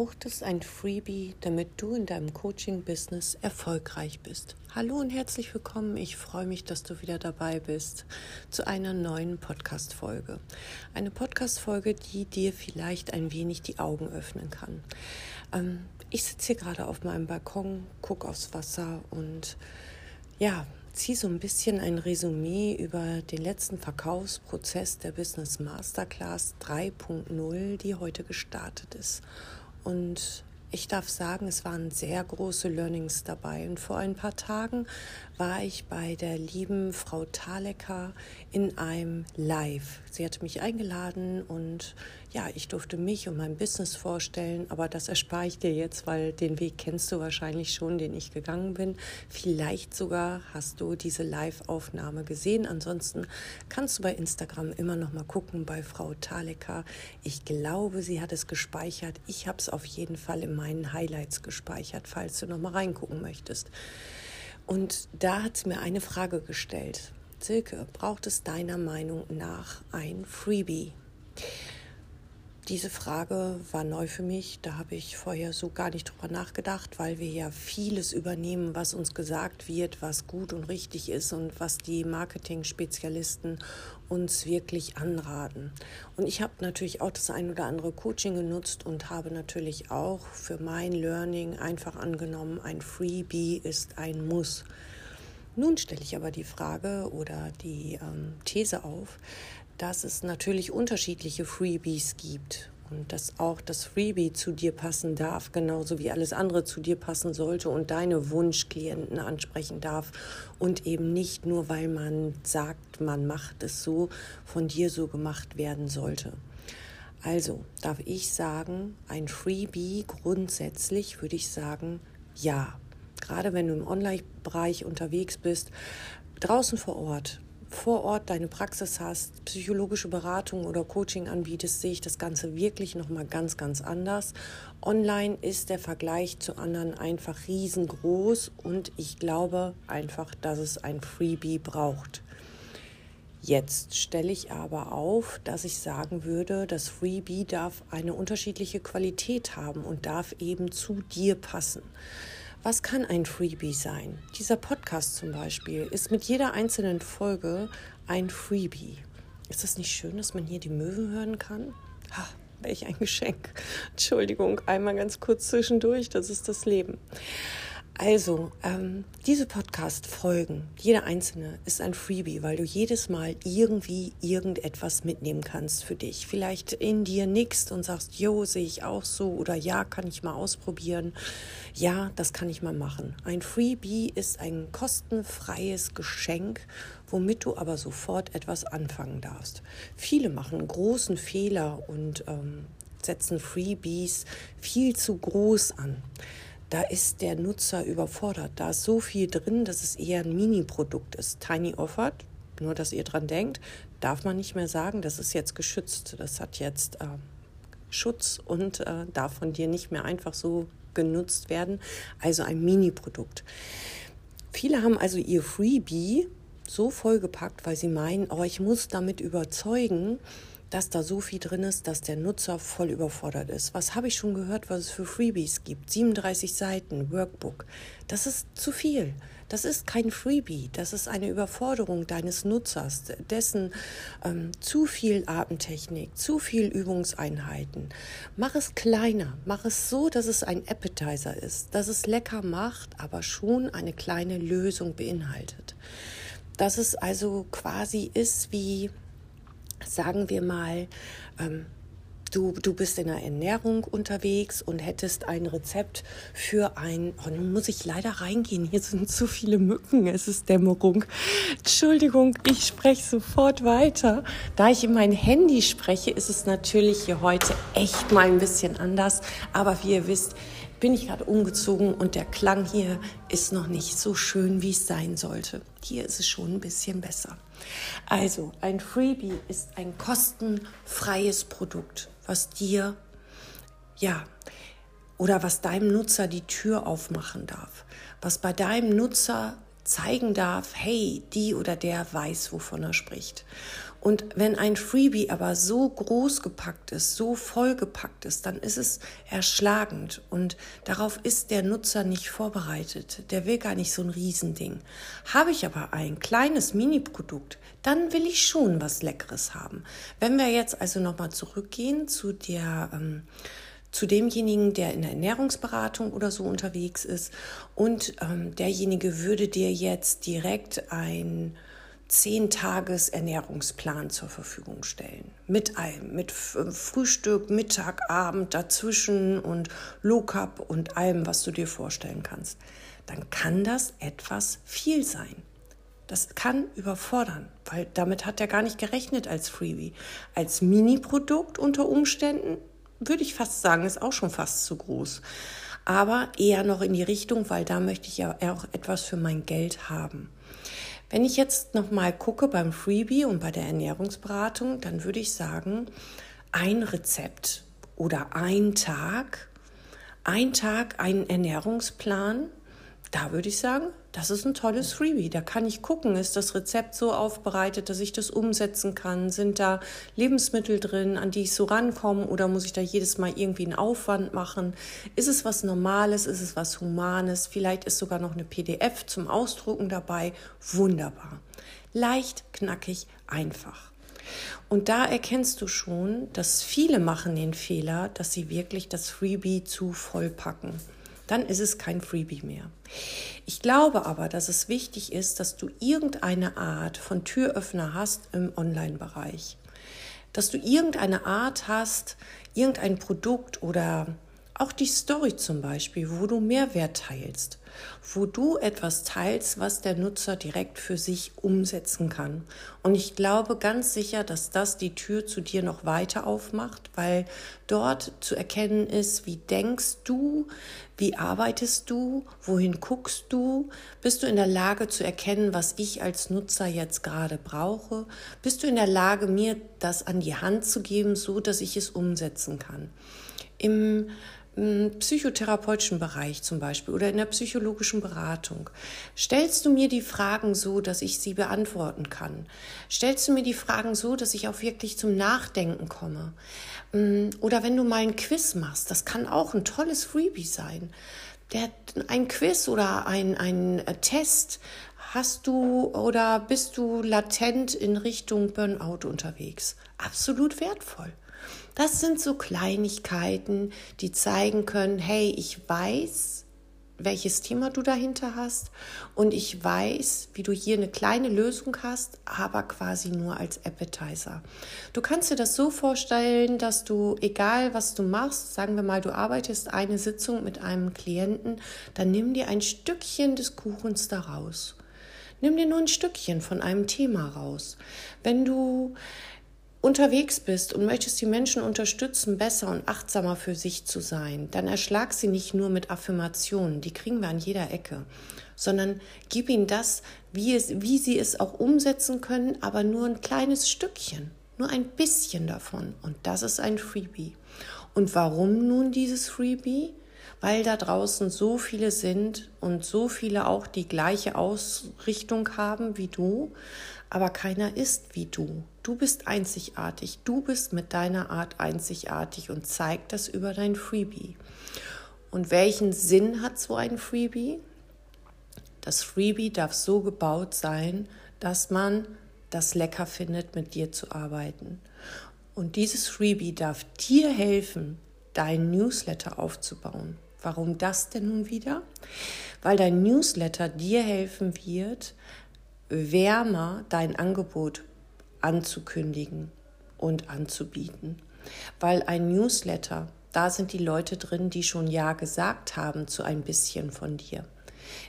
Braucht es ein Freebie, damit du in deinem Coaching-Business erfolgreich bist? Hallo und herzlich willkommen. Ich freue mich, dass du wieder dabei bist zu einer neuen Podcast-Folge. Eine Podcast-Folge, die dir vielleicht ein wenig die Augen öffnen kann. Ähm, ich sitze hier gerade auf meinem Balkon, gucke aufs Wasser und ja, ziehe so ein bisschen ein Resümee über den letzten Verkaufsprozess der Business Masterclass 3.0, die heute gestartet ist. Und ich darf sagen, es waren sehr große Learnings dabei. Und vor ein paar Tagen war ich bei der lieben Frau Thalecker in einem Live. Sie hatte mich eingeladen und ja, ich durfte mich und mein Business vorstellen, aber das erspare ich dir jetzt, weil den Weg kennst du wahrscheinlich schon, den ich gegangen bin. Vielleicht sogar hast du diese Live-Aufnahme gesehen. Ansonsten kannst du bei Instagram immer noch mal gucken bei Frau Thalecker. Ich glaube, sie hat es gespeichert. Ich habe es auf jeden Fall in meinen Highlights gespeichert, falls du noch mal reingucken möchtest. Und da hat sie mir eine Frage gestellt. Silke, braucht es deiner Meinung nach ein Freebie? Diese Frage war neu für mich. Da habe ich vorher so gar nicht drüber nachgedacht, weil wir ja vieles übernehmen, was uns gesagt wird, was gut und richtig ist und was die Marketing-Spezialisten uns wirklich anraten. Und ich habe natürlich auch das ein oder andere Coaching genutzt und habe natürlich auch für mein Learning einfach angenommen, ein Freebie ist ein Muss. Nun stelle ich aber die Frage oder die ähm, These auf, dass es natürlich unterschiedliche Freebies gibt und dass auch das Freebie zu dir passen darf, genauso wie alles andere zu dir passen sollte und deine Wunschklienten ansprechen darf und eben nicht nur, weil man sagt, man macht es so, von dir so gemacht werden sollte. Also darf ich sagen, ein Freebie grundsätzlich würde ich sagen, ja. Gerade wenn du im Online-Bereich unterwegs bist, draußen vor Ort, vor Ort deine Praxis hast, psychologische Beratung oder Coaching anbietest, sehe ich das Ganze wirklich noch mal ganz ganz anders. Online ist der Vergleich zu anderen einfach riesengroß und ich glaube einfach, dass es ein Freebie braucht. Jetzt stelle ich aber auf, dass ich sagen würde, das Freebie darf eine unterschiedliche Qualität haben und darf eben zu dir passen. Was kann ein Freebie sein? Dieser Podcast zum Beispiel ist mit jeder einzelnen Folge ein Freebie. Ist das nicht schön, dass man hier die Möwen hören kann? Ha, welch ein Geschenk. Entschuldigung, einmal ganz kurz zwischendurch, das ist das Leben. Also, ähm, diese Podcast-Folgen, jeder einzelne, ist ein Freebie, weil du jedes Mal irgendwie irgendetwas mitnehmen kannst für dich. Vielleicht in dir nickst und sagst, jo, sehe ich auch so oder ja, kann ich mal ausprobieren. Ja, das kann ich mal machen. Ein Freebie ist ein kostenfreies Geschenk, womit du aber sofort etwas anfangen darfst. Viele machen großen Fehler und ähm, setzen Freebies viel zu groß an da ist der Nutzer überfordert. Da ist so viel drin, dass es eher ein Mini-Produkt ist. Tiny Offered, nur dass ihr dran denkt, darf man nicht mehr sagen, das ist jetzt geschützt. Das hat jetzt äh, Schutz und äh, darf von dir nicht mehr einfach so genutzt werden. Also ein Mini-Produkt. Viele haben also ihr Freebie so vollgepackt, weil sie meinen, oh, ich muss damit überzeugen, dass da so viel drin ist, dass der Nutzer voll überfordert ist. Was habe ich schon gehört, was es für Freebies gibt? 37 Seiten, Workbook. Das ist zu viel. Das ist kein Freebie, das ist eine Überforderung deines Nutzers, dessen ähm, zu viel Atemtechnik, zu viel Übungseinheiten. Mach es kleiner, mach es so, dass es ein Appetizer ist, dass es lecker macht, aber schon eine kleine Lösung beinhaltet. Dass es also quasi ist wie sagen wir mal, ähm, du, du bist in der Ernährung unterwegs und hättest ein Rezept für ein, oh, nun muss ich leider reingehen, hier sind zu viele Mücken, es ist Dämmerung. Entschuldigung, ich spreche sofort weiter. Da ich in mein Handy spreche, ist es natürlich hier heute echt mal ein bisschen anders, aber wie ihr wisst, bin ich gerade umgezogen und der Klang hier ist noch nicht so schön, wie es sein sollte. Hier ist es schon ein bisschen besser. Also, ein Freebie ist ein kostenfreies Produkt, was dir, ja, oder was deinem Nutzer die Tür aufmachen darf, was bei deinem Nutzer zeigen darf, hey, die oder der weiß, wovon er spricht. Und wenn ein Freebie aber so groß gepackt ist, so vollgepackt ist, dann ist es erschlagend und darauf ist der Nutzer nicht vorbereitet. Der will gar nicht so ein Riesending. Habe ich aber ein kleines Mini-Produkt, dann will ich schon was Leckeres haben. Wenn wir jetzt also nochmal zurückgehen zu der ähm, zu demjenigen, der in der Ernährungsberatung oder so unterwegs ist und ähm, derjenige würde dir jetzt direkt ein zehn Tages Ernährungsplan zur Verfügung stellen. Mit allem, mit Frühstück, Mittag, Abend, dazwischen und Low Carb und allem, was du dir vorstellen kannst. Dann kann das etwas viel sein. Das kann überfordern, weil damit hat er gar nicht gerechnet als Freebie. Als Mini-Produkt unter Umständen würde ich fast sagen, ist auch schon fast zu groß. Aber eher noch in die Richtung, weil da möchte ich ja auch etwas für mein Geld haben. Wenn ich jetzt nochmal gucke beim Freebie und bei der Ernährungsberatung, dann würde ich sagen, ein Rezept oder ein Tag, ein Tag, ein Ernährungsplan, da würde ich sagen, das ist ein tolles Freebie. Da kann ich gucken, ist das Rezept so aufbereitet, dass ich das umsetzen kann? Sind da Lebensmittel drin, an die ich so rankomme? Oder muss ich da jedes Mal irgendwie einen Aufwand machen? Ist es was Normales? Ist es was Humanes? Vielleicht ist sogar noch eine PDF zum Ausdrucken dabei. Wunderbar. Leicht, knackig, einfach. Und da erkennst du schon, dass viele machen den Fehler, dass sie wirklich das Freebie zu voll packen dann ist es kein Freebie mehr. Ich glaube aber, dass es wichtig ist, dass du irgendeine Art von Türöffner hast im Online-Bereich. Dass du irgendeine Art hast, irgendein Produkt oder auch die Story zum Beispiel, wo du Mehrwert teilst wo du etwas teilst, was der Nutzer direkt für sich umsetzen kann. Und ich glaube ganz sicher, dass das die Tür zu dir noch weiter aufmacht, weil dort zu erkennen ist, wie denkst du, wie arbeitest du, wohin guckst du, bist du in der Lage zu erkennen, was ich als Nutzer jetzt gerade brauche, bist du in der Lage, mir das an die Hand zu geben, so dass ich es umsetzen kann. Im psychotherapeutischen Bereich zum Beispiel oder in der psychologischen Beratung, stellst du mir die Fragen so, dass ich sie beantworten kann? Stellst du mir die Fragen so, dass ich auch wirklich zum Nachdenken komme? Mm, oder wenn du mal ein Quiz machst, das kann auch ein tolles Freebie sein. Der, ein Quiz oder ein, ein Test, hast du oder bist du latent in Richtung Burnout unterwegs? Absolut wertvoll. Das sind so Kleinigkeiten, die zeigen können, hey, ich weiß, welches Thema du dahinter hast und ich weiß, wie du hier eine kleine Lösung hast, aber quasi nur als Appetizer. Du kannst dir das so vorstellen, dass du, egal was du machst, sagen wir mal, du arbeitest eine Sitzung mit einem Klienten, dann nimm dir ein Stückchen des Kuchens daraus. Nimm dir nur ein Stückchen von einem Thema raus. Wenn du unterwegs bist und möchtest die Menschen unterstützen, besser und achtsamer für sich zu sein, dann erschlag sie nicht nur mit Affirmationen, die kriegen wir an jeder Ecke, sondern gib ihnen das, wie, es, wie sie es auch umsetzen können, aber nur ein kleines Stückchen, nur ein bisschen davon. Und das ist ein Freebie. Und warum nun dieses Freebie? Weil da draußen so viele sind und so viele auch die gleiche Ausrichtung haben wie du, aber keiner ist wie du. Du bist einzigartig, du bist mit deiner Art einzigartig und zeig das über dein Freebie. Und welchen Sinn hat so ein Freebie? Das Freebie darf so gebaut sein, dass man das lecker findet, mit dir zu arbeiten. Und dieses Freebie darf dir helfen, dein Newsletter aufzubauen. Warum das denn nun wieder? Weil dein Newsletter dir helfen wird, wärmer dein Angebot anzukündigen und anzubieten. Weil ein Newsletter, da sind die Leute drin, die schon Ja gesagt haben zu ein bisschen von dir.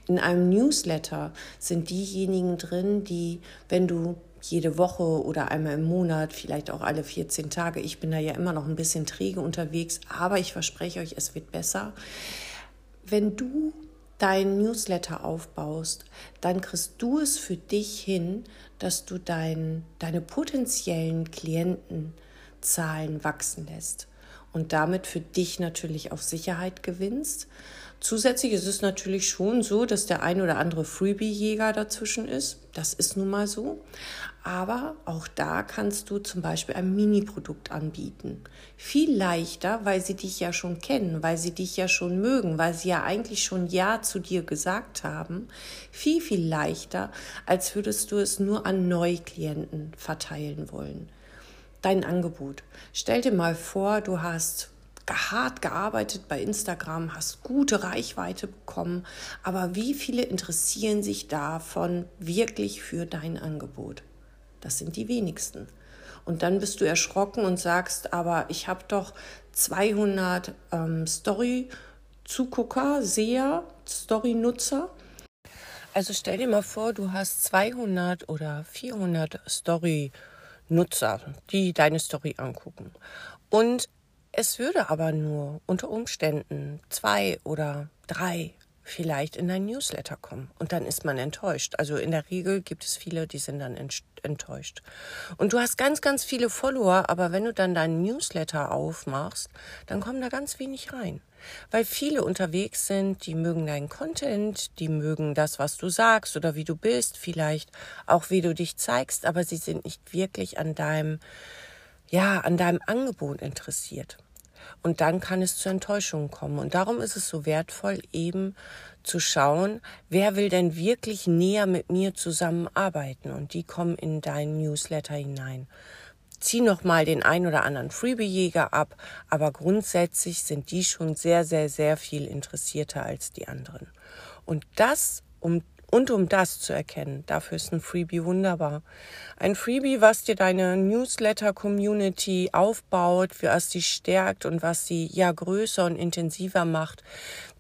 In einem Newsletter sind diejenigen drin, die, wenn du jede Woche oder einmal im Monat, vielleicht auch alle 14 Tage, ich bin da ja immer noch ein bisschen träge unterwegs, aber ich verspreche euch, es wird besser. Wenn du dein Newsletter aufbaust, dann kriegst du es für dich hin, dass du dein, deine potenziellen Klientenzahlen wachsen lässt und damit für dich natürlich auf Sicherheit gewinnst. Zusätzlich ist es natürlich schon so, dass der ein oder andere Freebie-Jäger dazwischen ist. Das ist nun mal so. Aber auch da kannst du zum Beispiel ein Mini-Produkt anbieten. Viel leichter, weil sie dich ja schon kennen, weil sie dich ja schon mögen, weil sie ja eigentlich schon Ja zu dir gesagt haben. Viel, viel leichter, als würdest du es nur an Neuklienten verteilen wollen. Dein Angebot. Stell dir mal vor, du hast hart gearbeitet bei Instagram, hast gute Reichweite bekommen, aber wie viele interessieren sich davon wirklich für dein Angebot? Das sind die wenigsten. Und dann bist du erschrocken und sagst, aber ich habe doch 200 ähm, Story-Zugucker, Seher, Story-Nutzer. Also stell dir mal vor, du hast 200 oder 400 Story-Nutzer, die deine Story angucken. Und es würde aber nur unter Umständen zwei oder drei vielleicht in dein Newsletter kommen. Und dann ist man enttäuscht. Also in der Regel gibt es viele, die sind dann enttäuscht. Und du hast ganz, ganz viele Follower, aber wenn du dann deinen Newsletter aufmachst, dann kommen da ganz wenig rein. Weil viele unterwegs sind, die mögen deinen Content, die mögen das, was du sagst oder wie du bist, vielleicht auch wie du dich zeigst, aber sie sind nicht wirklich an deinem ja, an deinem Angebot interessiert. Und dann kann es zu Enttäuschungen kommen. Und darum ist es so wertvoll, eben zu schauen, wer will denn wirklich näher mit mir zusammenarbeiten. Und die kommen in deinen Newsletter hinein. Zieh noch mal den ein oder anderen Freebie-Jäger ab, aber grundsätzlich sind die schon sehr, sehr, sehr viel interessierter als die anderen. Und das, um und um das zu erkennen, dafür ist ein Freebie wunderbar. Ein Freebie, was dir deine Newsletter-Community aufbaut, was sie stärkt und was sie ja größer und intensiver macht,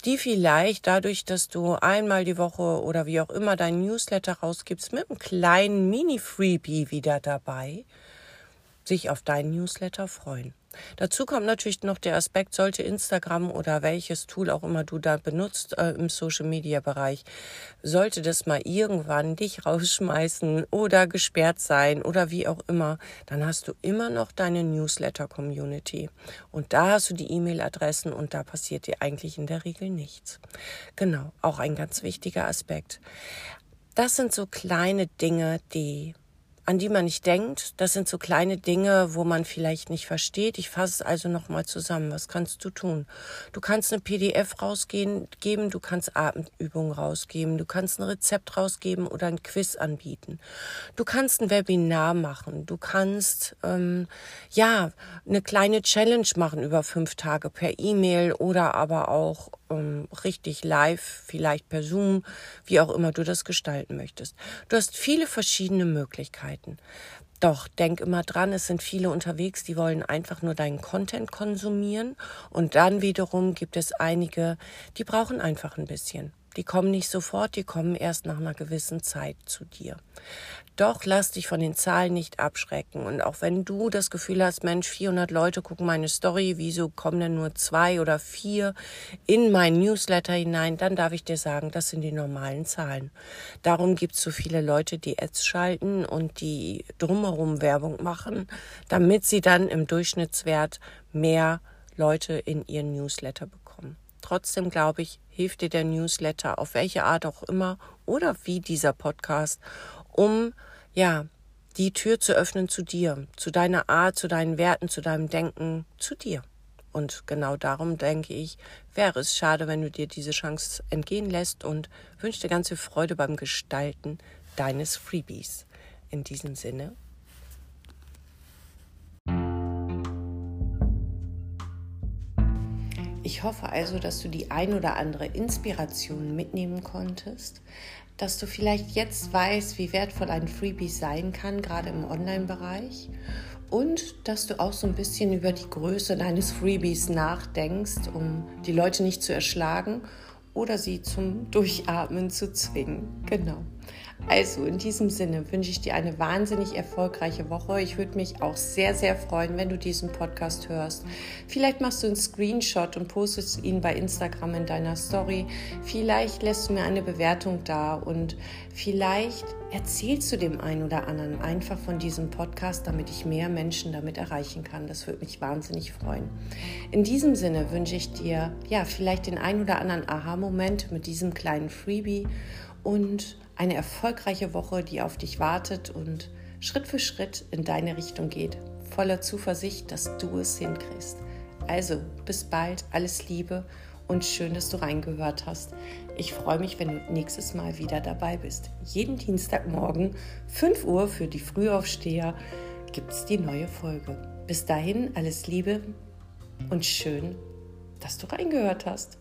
die vielleicht dadurch, dass du einmal die Woche oder wie auch immer dein Newsletter rausgibst, mit einem kleinen Mini-Freebie wieder dabei, sich auf deinen Newsletter freuen. Dazu kommt natürlich noch der Aspekt, sollte Instagram oder welches Tool auch immer du da benutzt äh, im Social-Media-Bereich, sollte das mal irgendwann dich rausschmeißen oder gesperrt sein oder wie auch immer, dann hast du immer noch deine Newsletter-Community. Und da hast du die E-Mail-Adressen und da passiert dir eigentlich in der Regel nichts. Genau, auch ein ganz wichtiger Aspekt. Das sind so kleine Dinge, die an die man nicht denkt. Das sind so kleine Dinge, wo man vielleicht nicht versteht. Ich fasse es also nochmal zusammen. Was kannst du tun? Du kannst eine PDF rausgeben, du kannst Atemübungen rausgeben, du kannst ein Rezept rausgeben oder ein Quiz anbieten. Du kannst ein Webinar machen. Du kannst ähm, ja eine kleine Challenge machen über fünf Tage per E-Mail oder aber auch ähm, richtig live, vielleicht per Zoom, wie auch immer du das gestalten möchtest. Du hast viele verschiedene Möglichkeiten. Doch denk immer dran, es sind viele unterwegs, die wollen einfach nur deinen Content konsumieren und dann wiederum gibt es einige, die brauchen einfach ein bisschen. Die kommen nicht sofort, die kommen erst nach einer gewissen Zeit zu dir. Doch lass dich von den Zahlen nicht abschrecken. Und auch wenn du das Gefühl hast, Mensch, 400 Leute gucken meine Story, wieso kommen denn nur zwei oder vier in mein Newsletter hinein, dann darf ich dir sagen, das sind die normalen Zahlen. Darum gibt es so viele Leute, die Ads schalten und die drumherum Werbung machen, damit sie dann im Durchschnittswert mehr Leute in ihren Newsletter bekommen. Trotzdem glaube ich, hilft dir der Newsletter auf welche Art auch immer oder wie dieser Podcast, um ja die Tür zu öffnen zu dir, zu deiner Art, zu deinen Werten, zu deinem Denken, zu dir. Und genau darum denke ich, wäre es schade, wenn du dir diese Chance entgehen lässt und wünsche dir ganz viel Freude beim Gestalten deines Freebies. In diesem Sinne. Ich hoffe also, dass du die ein oder andere Inspiration mitnehmen konntest, dass du vielleicht jetzt weißt, wie wertvoll ein Freebie sein kann, gerade im Online-Bereich. Und dass du auch so ein bisschen über die Größe deines Freebies nachdenkst, um die Leute nicht zu erschlagen oder sie zum Durchatmen zu zwingen. Genau. Also in diesem Sinne wünsche ich dir eine wahnsinnig erfolgreiche Woche. Ich würde mich auch sehr, sehr freuen, wenn du diesen Podcast hörst. Vielleicht machst du einen Screenshot und postest ihn bei Instagram in deiner Story. Vielleicht lässt du mir eine Bewertung da und vielleicht erzählst du dem einen oder anderen einfach von diesem Podcast, damit ich mehr Menschen damit erreichen kann. Das würde mich wahnsinnig freuen. In diesem Sinne wünsche ich dir ja vielleicht den einen oder anderen Aha-Moment mit diesem kleinen Freebie und eine erfolgreiche Woche, die auf dich wartet und Schritt für Schritt in deine Richtung geht, voller Zuversicht, dass du es hinkriegst. Also, bis bald, alles Liebe und schön, dass du reingehört hast. Ich freue mich, wenn du nächstes Mal wieder dabei bist. Jeden Dienstagmorgen, 5 Uhr für die Frühaufsteher, gibt es die neue Folge. Bis dahin, alles Liebe und schön, dass du reingehört hast.